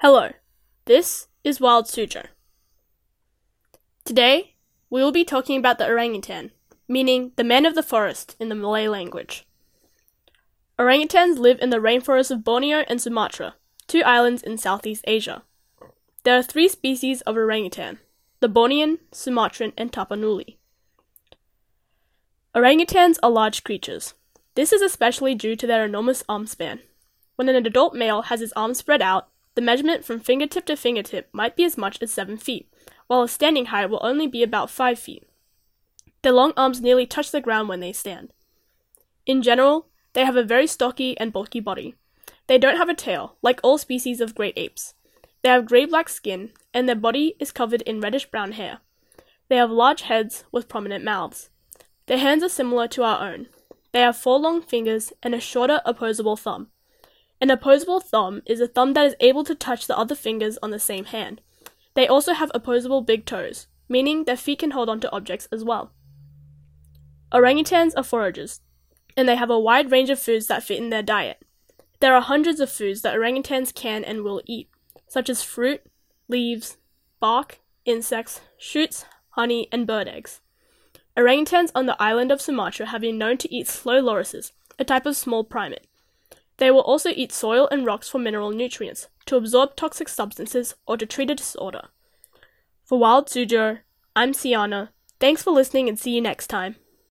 Hello, this is Wild Suzhou. Today, we will be talking about the orangutan, meaning the man of the forest in the Malay language. Orangutans live in the rainforests of Borneo and Sumatra, two islands in Southeast Asia. There are three species of orangutan the Bornean, Sumatran, and Tapanuli. Orangutans are large creatures. This is especially due to their enormous arm span. When an adult male has his arms spread out, the measurement from fingertip to fingertip might be as much as 7 feet, while a standing height will only be about 5 feet. Their long arms nearly touch the ground when they stand. In general, they have a very stocky and bulky body. They don't have a tail, like all species of great apes. They have grey black skin, and their body is covered in reddish brown hair. They have large heads with prominent mouths. Their hands are similar to our own. They have four long fingers and a shorter opposable thumb. An opposable thumb is a thumb that is able to touch the other fingers on the same hand. They also have opposable big toes, meaning their feet can hold onto objects as well. Orangutans are foragers, and they have a wide range of foods that fit in their diet. There are hundreds of foods that orangutans can and will eat, such as fruit, leaves, bark, insects, shoots, honey, and bird eggs. Orangutans on the island of Sumatra have been known to eat slow lorises, a type of small primate. They will also eat soil and rocks for mineral nutrients, to absorb toxic substances, or to treat a disorder. For Wild Suzhou, I'm Siana. Thanks for listening and see you next time.